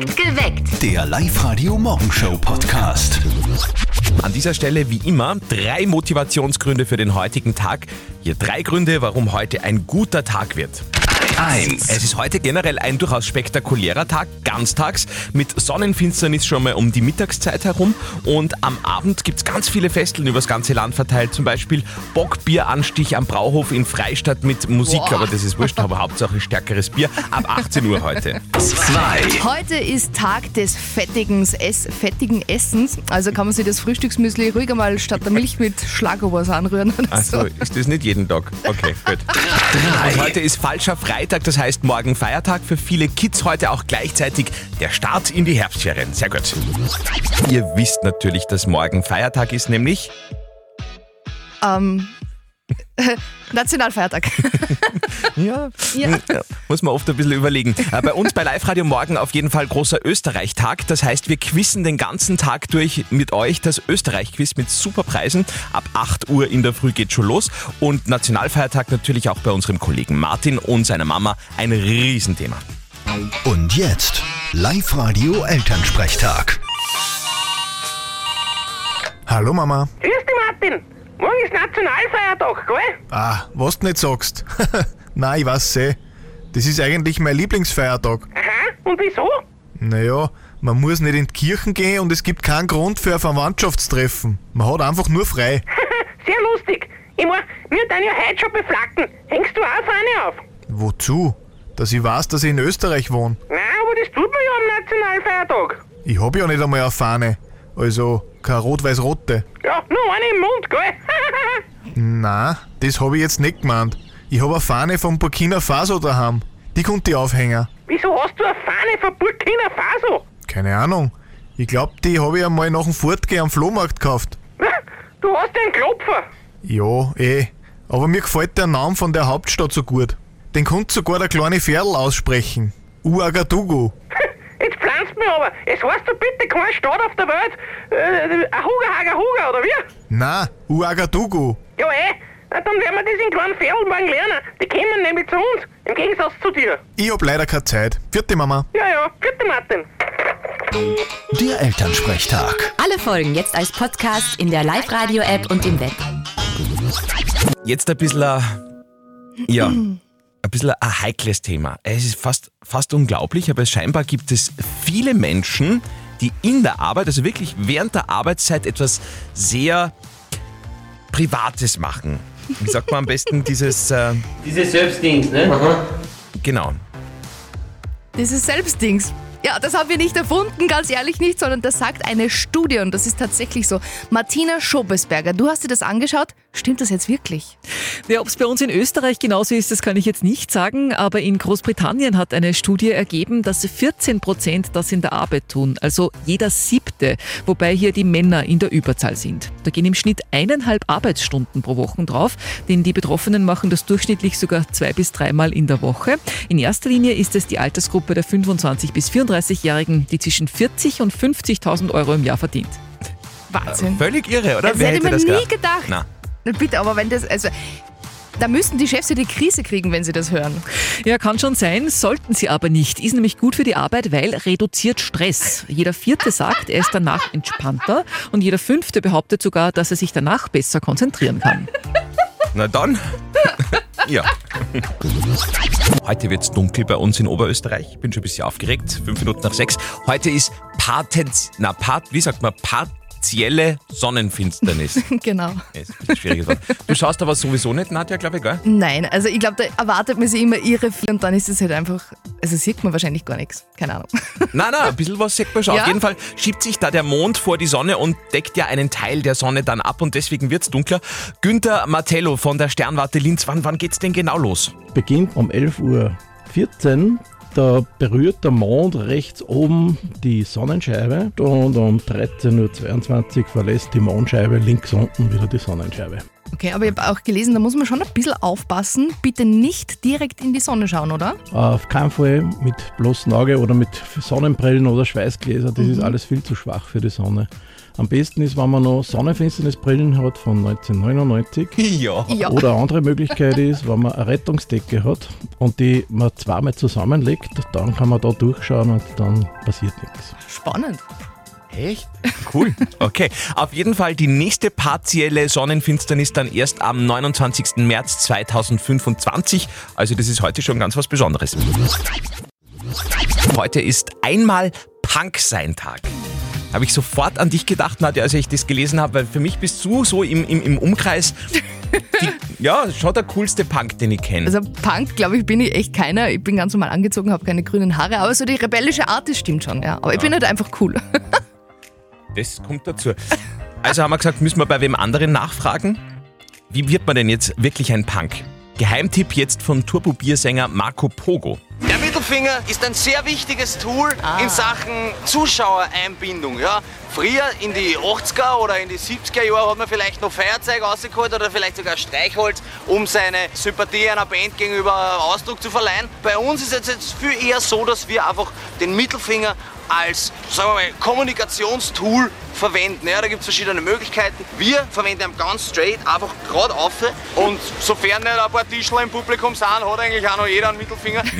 Geweckt. Der Live-Radio-Morgenshow-Podcast. An dieser Stelle wie immer drei Motivationsgründe für den heutigen Tag. Hier drei Gründe, warum heute ein guter Tag wird. 1. Es ist heute generell ein durchaus spektakulärer Tag, ganztags, mit Sonnenfinsternis schon mal um die Mittagszeit herum. Und am Abend gibt es ganz viele Festeln übers ganze Land verteilt. Zum Beispiel Bockbieranstich am Brauhof in Freistadt mit Musik, Boah. aber das ist wurscht, aber Hauptsache stärkeres Bier. Ab 18 Uhr heute. 2. Heute ist Tag des fettigen, Ess, fettigen Essens. Also kann man sich das Frühstücksmüsli ruhig einmal statt der Milch mit Schlagobers anrühren oder Also so. ist das nicht jeden Tag. Okay, gut. Und heute ist falscher Freitag, das heißt morgen Feiertag. Für viele Kids heute auch gleichzeitig der Start in die Herbstferien. Sehr gut. Ihr wisst natürlich, dass morgen Feiertag ist, nämlich Ähm, Nationalfeiertag. Ja, Ja. hm, ja, muss man oft ein bisschen überlegen. Äh, Bei uns bei Live Radio morgen auf jeden Fall großer Österreich-Tag. Das heißt, wir quizzen den ganzen Tag durch mit euch das Österreich-Quiz mit super Preisen. Ab 8 Uhr in der Früh geht schon los. Und Nationalfeiertag natürlich auch bei unserem Kollegen Martin und seiner Mama ein Riesenthema. Und jetzt Live-Radio-Elternsprechtag. Hallo Mama. Grüß dich, Martin. Morgen ist Nationalfeiertag, gell? Ah, was du nicht sagst. Nein, ich weiß eh. Das ist eigentlich mein Lieblingsfeiertag. Aha, und wieso? Naja, man muss nicht in die Kirchen gehen und es gibt keinen Grund für ein Verwandtschaftstreffen. Man hat einfach nur frei. Sehr lustig. Ich mein, wir tun ja heute schon beflacken. Hängst du auch vorne auf? Wozu? Dass ich weiß, dass ich in Österreich wohne. Nein, aber das tut man ja am Nationalfeiertag. Ich hab ja nicht einmal eine Fahne. Also keine rot-weiß-rote. Ja, nur eine im Mund, gell? Na, das hab ich jetzt nicht gemeint. Ich hab eine Fahne von Burkina Faso daheim. Die konnte ich aufhängen. wieso hast du eine Fahne von Burkina Faso? Keine Ahnung. Ich glaub, die hab ich einmal nach dem Fortgehen am Flohmarkt gekauft. Du hast einen Klopfer. Ja, eh. Aber mir gefällt der Name von der Hauptstadt so gut. Den konnte sogar der kleine Pferdl aussprechen. Uagadugu. Jetzt pflanzt mir aber. Es heißt doch bitte kein Stadt auf der Welt. Äh, Ahuga, Haga, Huga, oder wie? Na, Uagadugu. Ja, eh. Na, dann werden wir das in kleinen Pferdl morgen lernen. Die kommen nämlich zu uns. Im Gegensatz zu dir. Ich hab leider keine Zeit. Vierte Mama. Ja, ja. Bitte, Martin. Der Elternsprechtag. Alle Folgen jetzt als Podcast in der Live-Radio-App und im Web. Jetzt ein bisschen, ein- ja, ein bisschen ein heikles Thema. Es ist fast, fast unglaublich, aber scheinbar gibt es viele Menschen, die in der Arbeit, also wirklich während der Arbeitszeit etwas sehr Privates machen. Wie sagt man am besten dieses, äh, Dieses Selbstdings, ne? genau. Dieses Selbstdings. Ja, das haben wir nicht erfunden, ganz ehrlich nicht, sondern das sagt eine Studie und das ist tatsächlich so. Martina Schobesberger, du hast dir das angeschaut. Stimmt das jetzt wirklich? Ja, ob es bei uns in Österreich genauso ist, das kann ich jetzt nicht sagen, aber in Großbritannien hat eine Studie ergeben, dass 14 Prozent das in der Arbeit tun, also jeder siebte, wobei hier die Männer in der Überzahl sind. Da gehen im Schnitt eineinhalb Arbeitsstunden pro Woche drauf, denn die Betroffenen machen das durchschnittlich sogar zwei bis dreimal in der Woche. In erster Linie ist es die Altersgruppe der 25 bis 34-Jährigen, die zwischen 40 und 50.000 Euro im Jahr verdient. Wahnsinn. Völlig irre, oder? Das hätte ich mir nie gedacht? gedacht. Na. Na bitte, aber wenn das, also, da müssten die Chefs ja die Krise kriegen, wenn sie das hören. Ja, kann schon sein, sollten sie aber nicht. Ist nämlich gut für die Arbeit, weil reduziert Stress. Jeder vierte sagt, er ist danach entspannter und jeder fünfte behauptet sogar, dass er sich danach besser konzentrieren kann. Na dann. ja. Heute wird es dunkel bei uns in Oberösterreich. Ich bin schon ein bisschen aufgeregt. Fünf Minuten nach sechs. Heute ist Patenz, na, Part, wie sagt man, partielle Sonnenfinsternis. genau. Ist ein schwieriges Wort. Du schaust aber sowieso nicht, Nadja, glaube ich, gell? Nein, also ich glaube, da erwartet man sich immer irre viel und dann ist es halt einfach, also sieht man wahrscheinlich gar nichts. Keine Ahnung. Nein, nein, ein bisschen was sieht man schon. Ja? Auf jeden Fall schiebt sich da der Mond vor die Sonne und deckt ja einen Teil der Sonne dann ab und deswegen wird es dunkler. Günther Martello von der Sternwarte Linz, wann, wann geht's denn genau los? beginnt um 11.14 Uhr. Da berührt der Mond rechts oben die Sonnenscheibe und um 13.22 Uhr verlässt die Mondscheibe links unten wieder die Sonnenscheibe. Okay, aber ich habe auch gelesen, da muss man schon ein bisschen aufpassen. Bitte nicht direkt in die Sonne schauen, oder? Auf keinen Fall mit bloßem Auge oder mit Sonnenbrillen oder Schweißgläser. Das Mhm. ist alles viel zu schwach für die Sonne. Am besten ist, wenn man noch Sonnenfinsternisbrillen hat von 1999. Ja. Ja. Oder eine andere Möglichkeit ist, wenn man eine Rettungsdecke hat und die man zweimal zusammenlegt, dann kann man da durchschauen und dann passiert nichts. Spannend. Echt? Cool. Okay. Auf jeden Fall die nächste partielle Sonnenfinsternis dann erst am 29. März 2025. Also das ist heute schon ganz was Besonderes. Heute ist einmal Punk sein Tag. Habe ich sofort an dich gedacht, Nadja, als ich das gelesen habe, weil für mich bist du so im, im, im Umkreis die, ja, schon der coolste Punk, den ich kenne. Also Punk, glaube ich, bin ich echt keiner. Ich bin ganz normal angezogen, habe keine grünen Haare, aber so die rebellische Art, das stimmt schon, ja. Aber ich bin halt einfach cool. Das kommt dazu. Also haben wir gesagt, müssen wir bei wem anderen nachfragen? Wie wird man denn jetzt wirklich ein Punk? Geheimtipp jetzt von Turbo-Biersänger Marco Pogo. Der Mittelfinger ist ein sehr wichtiges Tool in Sachen Zuschauereinbindung. Ja. Früher in die 80er oder in die 70er Jahre hat man vielleicht noch Feuerzeug rausgeholt oder vielleicht sogar Streichholz, um seine Sympathie einer Band gegenüber Ausdruck zu verleihen. Bei uns ist es jetzt viel eher so, dass wir einfach den Mittelfinger als sagen wir mal, Kommunikationstool verwenden. Ja, da gibt es verschiedene Möglichkeiten. Wir verwenden ihn ganz straight, einfach gerade auf. Und sofern nicht ein paar Tischler im Publikum sind, hat eigentlich auch noch jeder einen Mittelfinger.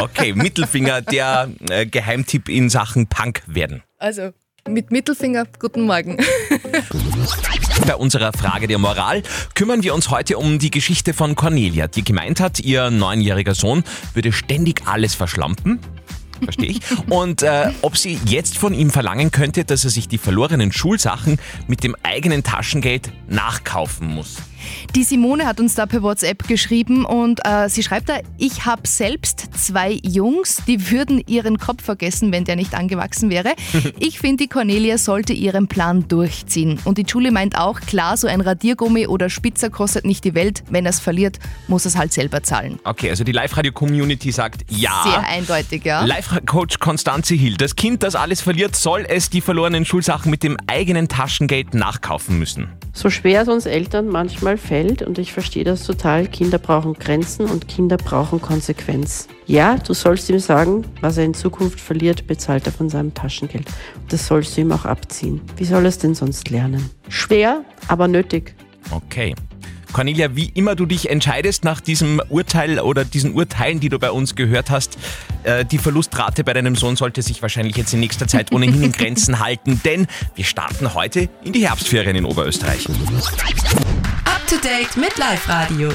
Okay, Mittelfinger, der äh, Geheimtipp in Sachen Punk werden. Also mit Mittelfinger, guten Morgen. Bei unserer Frage der Moral kümmern wir uns heute um die Geschichte von Cornelia, die gemeint hat, ihr neunjähriger Sohn würde ständig alles verschlampen. Verstehe ich. Und äh, ob sie jetzt von ihm verlangen könnte, dass er sich die verlorenen Schulsachen mit dem eigenen Taschengeld nachkaufen muss. Die Simone hat uns da per WhatsApp geschrieben und äh, sie schreibt da, ich habe selbst zwei Jungs, die würden ihren Kopf vergessen, wenn der nicht angewachsen wäre. Ich finde, die Cornelia sollte ihren Plan durchziehen. Und die Julie meint auch, klar, so ein Radiergummi oder Spitzer kostet nicht die Welt. Wenn er es verliert, muss er es halt selber zahlen. Okay, also die Live-Radio-Community sagt ja. Sehr eindeutig, ja. Live-Coach Konstanze Hill, das Kind, das alles verliert, soll es die verlorenen Schulsachen mit dem eigenen Taschengeld nachkaufen müssen. So schwer es uns Eltern manchmal fällt, und ich verstehe das total, Kinder brauchen Grenzen und Kinder brauchen Konsequenz. Ja, du sollst ihm sagen, was er in Zukunft verliert, bezahlt er von seinem Taschengeld. Das sollst du ihm auch abziehen. Wie soll er es denn sonst lernen? Schwer, aber nötig. Okay. Cornelia, wie immer du dich entscheidest nach diesem Urteil oder diesen Urteilen, die du bei uns gehört hast, äh, die Verlustrate bei deinem Sohn sollte sich wahrscheinlich jetzt in nächster Zeit ohnehin in Grenzen halten, denn wir starten heute in die Herbstferien in Oberösterreich. To date mit Live Radio.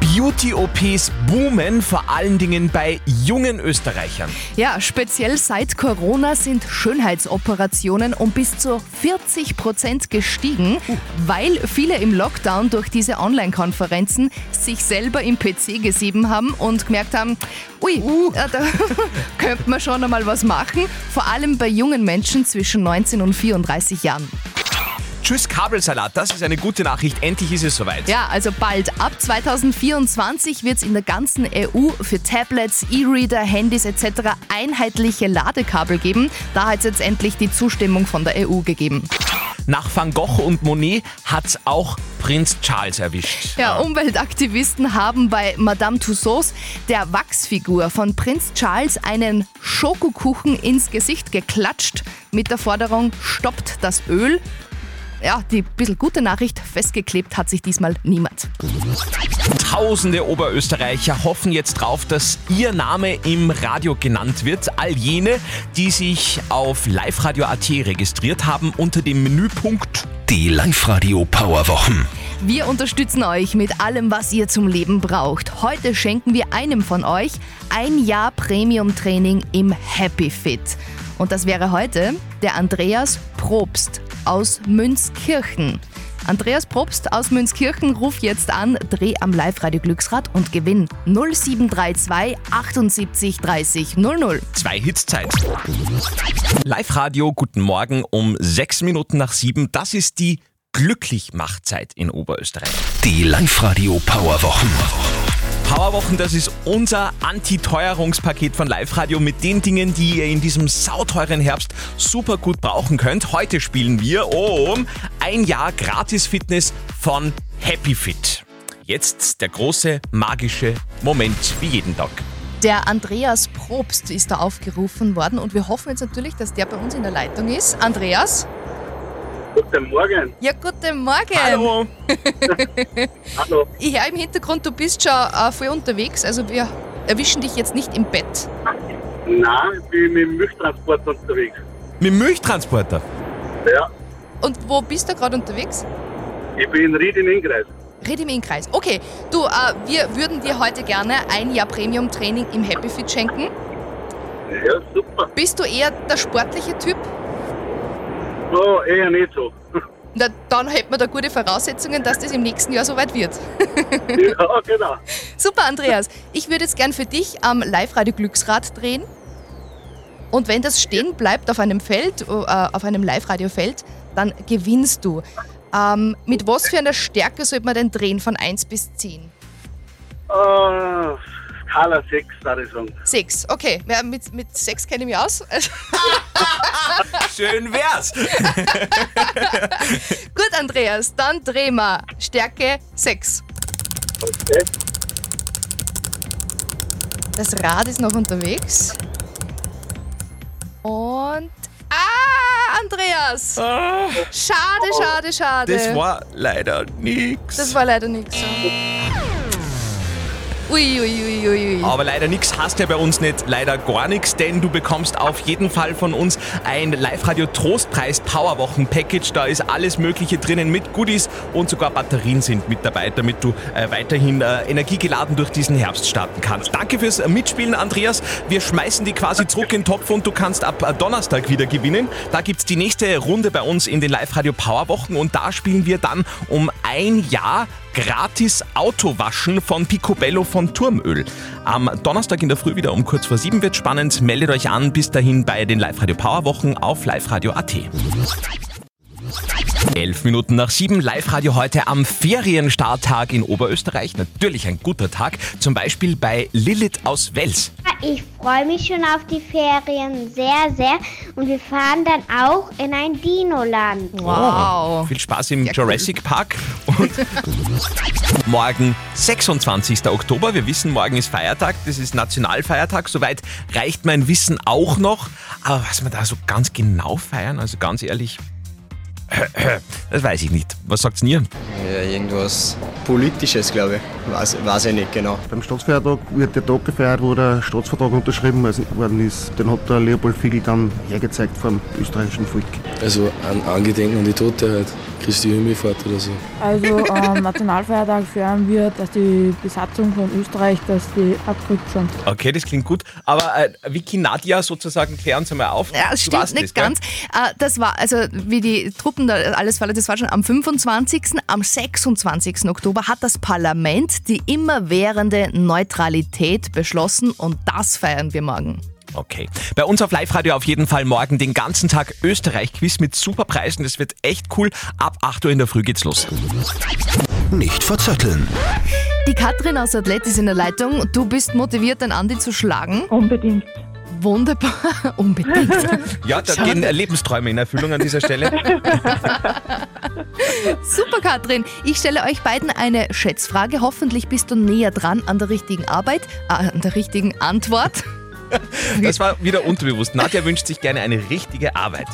Beauty-OPs boomen, vor allen Dingen bei jungen Österreichern. Ja, speziell seit Corona sind Schönheitsoperationen um bis zu 40 Prozent gestiegen, weil viele im Lockdown durch diese Online-Konferenzen sich selber im PC gesieben haben und gemerkt haben, ui, ja, da könnte man schon einmal was machen, vor allem bei jungen Menschen zwischen 19 und 34 Jahren. Tschüss Kabelsalat, das ist eine gute Nachricht. Endlich ist es soweit. Ja, also bald. Ab 2024 wird es in der ganzen EU für Tablets, E-Reader, Handys etc. einheitliche Ladekabel geben. Da hat es jetzt endlich die Zustimmung von der EU gegeben. Nach Van Gogh und Monet hat's auch Prinz Charles erwischt. Ja, Umweltaktivisten haben bei Madame Tussauds der Wachsfigur von Prinz Charles einen Schokokuchen ins Gesicht geklatscht mit der Forderung, stoppt das Öl. Ja, die bisschen gute Nachricht, festgeklebt hat sich diesmal niemand. Tausende Oberösterreicher hoffen jetzt drauf, dass ihr Name im Radio genannt wird. All jene, die sich auf liveradio.at registriert haben unter dem Menüpunkt Die Live-Radio Powerwochen. Wir unterstützen euch mit allem, was ihr zum Leben braucht. Heute schenken wir einem von euch ein Jahr Premium-Training im Happy Fit. Und das wäre heute der Andreas Probst aus Münzkirchen. Andreas Probst aus Münzkirchen, ruf jetzt an, dreh am Live-Radio Glücksrad und gewinn 0732 78 30 00. Zwei Hits Zeit. Live-Radio, guten Morgen um sechs Minuten nach sieben. Das ist die Glücklichmachzeit in Oberösterreich. Die Live-Radio Powerwochen. Powerwochen, das ist unser Anti-Teuerungspaket von Live Radio mit den Dingen, die ihr in diesem sauteuren Herbst super gut brauchen könnt. Heute spielen wir um ein Jahr Gratis-Fitness von Happy Fit. Jetzt der große magische Moment wie jeden Tag. Der Andreas Probst ist da aufgerufen worden und wir hoffen jetzt natürlich, dass der bei uns in der Leitung ist. Andreas? Guten Morgen. Ja, guten Morgen. Hallo. Hallo. Ich höre im Hintergrund, du bist schon äh, voll unterwegs, also wir erwischen dich jetzt nicht im Bett. Nein, ich bin mit dem Milchtransport unterwegs. Mit dem Milchtransporter? Ja, Und wo bist du gerade unterwegs? ich bin in Ried in Ingreis. Red im Innkreis. Okay, du, äh, wir würden dir heute gerne ein Jahr Premium-Training im Happy Fit schenken. Ja, super. Bist du eher der sportliche Typ? Oh, eher nicht so. Na, dann hätten wir da gute Voraussetzungen, dass das im nächsten Jahr soweit wird. ja, genau. Super, Andreas. Ich würde jetzt gern für dich am Live-Radio Glücksrad drehen. Und wenn das stehen bleibt auf einem Feld, äh, auf einem Live-Radio-Feld, dann gewinnst du. Ähm, mit was für einer Stärke sollte man denn drehen von 1 bis 10? Uh, Skala 6, würde ich sagen. 6, okay. Ja, mit, mit 6 kenne ich mich aus. Also, Schön wär's. Gut, Andreas, dann drehen wir Stärke 6. Okay. Das Rad ist noch unterwegs. Und. Ah, Andreas! Schade, schade, schade. Das war leider nix. Das war leider nichts. Ui, ui, ui, ui. Aber leider nichts hast ja bei uns nicht, leider gar nichts, denn du bekommst auf jeden Fall von uns ein Live-Radio Trostpreis Powerwochen Package. Da ist alles Mögliche drinnen mit Goodies und sogar Batterien sind mit dabei, damit du äh, weiterhin äh, energiegeladen durch diesen Herbst starten kannst. Danke fürs Mitspielen, Andreas. Wir schmeißen die quasi zurück in den Topf und du kannst ab äh, Donnerstag wieder gewinnen. Da gibt's die nächste Runde bei uns in den Live-Radio Powerwochen und da spielen wir dann um ein Jahr gratis Autowaschen von Picobello von Turmöl. Am Donnerstag in der Früh wieder um kurz vor sieben wird spannend. Meldet euch an bis dahin bei den Live-Radio Powerwochen auf liveradio.at. Elf Minuten nach sieben, Live-Radio heute am Ferienstarttag in Oberösterreich. Natürlich ein guter Tag, zum Beispiel bei Lilith aus Wels. Ich freue mich schon auf die Ferien sehr, sehr. Und wir fahren dann auch in ein Dinoland. Oh, viel Spaß im Jurassic Park. Und morgen, 26. Oktober. Wir wissen, morgen ist Feiertag. Das ist Nationalfeiertag. Soweit reicht mein Wissen auch noch. Aber was wir da so ganz genau feiern, also ganz ehrlich, das weiß ich nicht. Was sagt's ihr? Ja, irgendwas Politisches, glaube ich. Weiß, weiß ich nicht genau. Beim Staatsfeiertag wird der Tag gefeiert, wo der Staatsvertrag unterschrieben worden ist. Den hat der Leopold Fiegel dann hergezeigt vom österreichischen Volk. Also an Angedenken an die Tote halt. Christi Himmelfahrt oder so. Also am Nationalfeiertag feiern wir, dass die Besatzung von Österreich, dass die abgerückt sind. Okay, das klingt gut. Aber äh, Vicky Nadja sozusagen, klären uns einmal auf. Ja, das Du stimmt nicht das, ganz. Äh, Das war, also wie die Truppen da alles verletzt, das war schon am 25. Am 26. Oktober hat das Parlament die immerwährende Neutralität beschlossen und das feiern wir morgen. Okay. Bei uns auf Live-Radio auf jeden Fall morgen den ganzen Tag Österreich-Quiz mit Superpreisen. Das wird echt cool. Ab 8 Uhr in der Früh geht's los. Nicht verzetteln. Die Katrin aus Athlet ist in der Leitung. Du bist motiviert, den Andi zu schlagen? Unbedingt. Wunderbar. Unbedingt. Ja, da Schade. gehen Lebensträume in Erfüllung an dieser Stelle. Super, Katrin. Ich stelle euch beiden eine Schätzfrage. Hoffentlich bist du näher dran an der richtigen Arbeit, äh, an der richtigen Antwort. Das war wieder unterbewusst. Nadja wünscht sich gerne eine richtige Arbeit.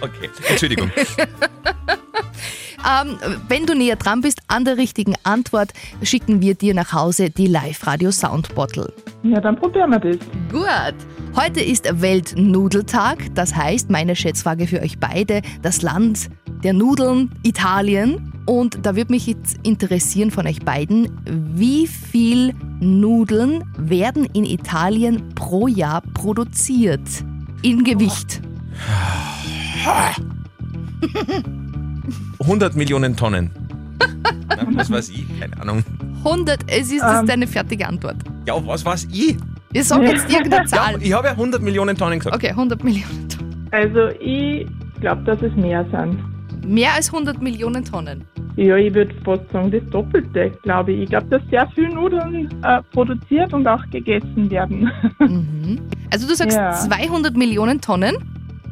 Okay, Entschuldigung. Ähm, wenn du näher dran bist an der richtigen Antwort, schicken wir dir nach Hause die Live-Radio Sound Bottle. Ja, dann probieren wir das. Gut. Heute ist Weltnudeltag. Das heißt, meine Schätzfrage für euch beide, das Land der Nudeln, Italien. Und da würde mich jetzt interessieren von euch beiden, wie viel Nudeln werden in Italien pro Jahr produziert? In Gewicht. 100 Millionen Tonnen. Na, was weiß ich? Keine Ahnung. 100, es ist das deine fertige Antwort. Ja, was weiß ich? Wir sagen jetzt irgendeine Zahl. Ja, ich habe ja 100 Millionen Tonnen gesagt. Okay, 100 Millionen. Also ich glaube, dass es mehr sind. Mehr als 100 Millionen Tonnen. Ja, ich würde fast sagen, das Doppelte, glaube ich. Ich glaube, dass sehr viel Nudeln äh, produziert und auch gegessen werden. Also du sagst Ja. 200 Millionen Tonnen?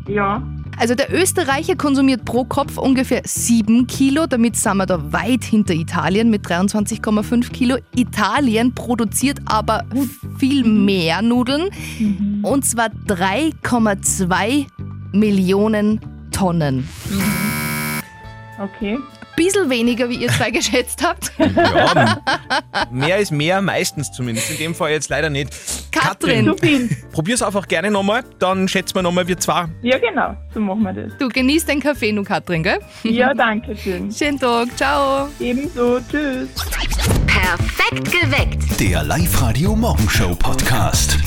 Ja. Also der Österreicher konsumiert pro Kopf ungefähr 7 Kilo, damit sind wir da weit hinter Italien mit 23,5 Kilo. Italien produziert aber viel mehr Nudeln und zwar 3,2 Millionen Tonnen. Okay. Bisschen weniger, wie ihr zwei geschätzt habt. Ja, mehr ist mehr, meistens zumindest. In dem Fall jetzt leider nicht. Katrin. Viel. Probier's einfach gerne nochmal, dann schätzen wir nochmal, wir zwei. Ja, genau. So machen wir das. Du genießt den Kaffee, nu Katrin, gell? Ja, danke schön. Schönen Tag, ciao. Ebenso. Tschüss. Perfekt geweckt. Der Live-Radio Morgenshow Podcast.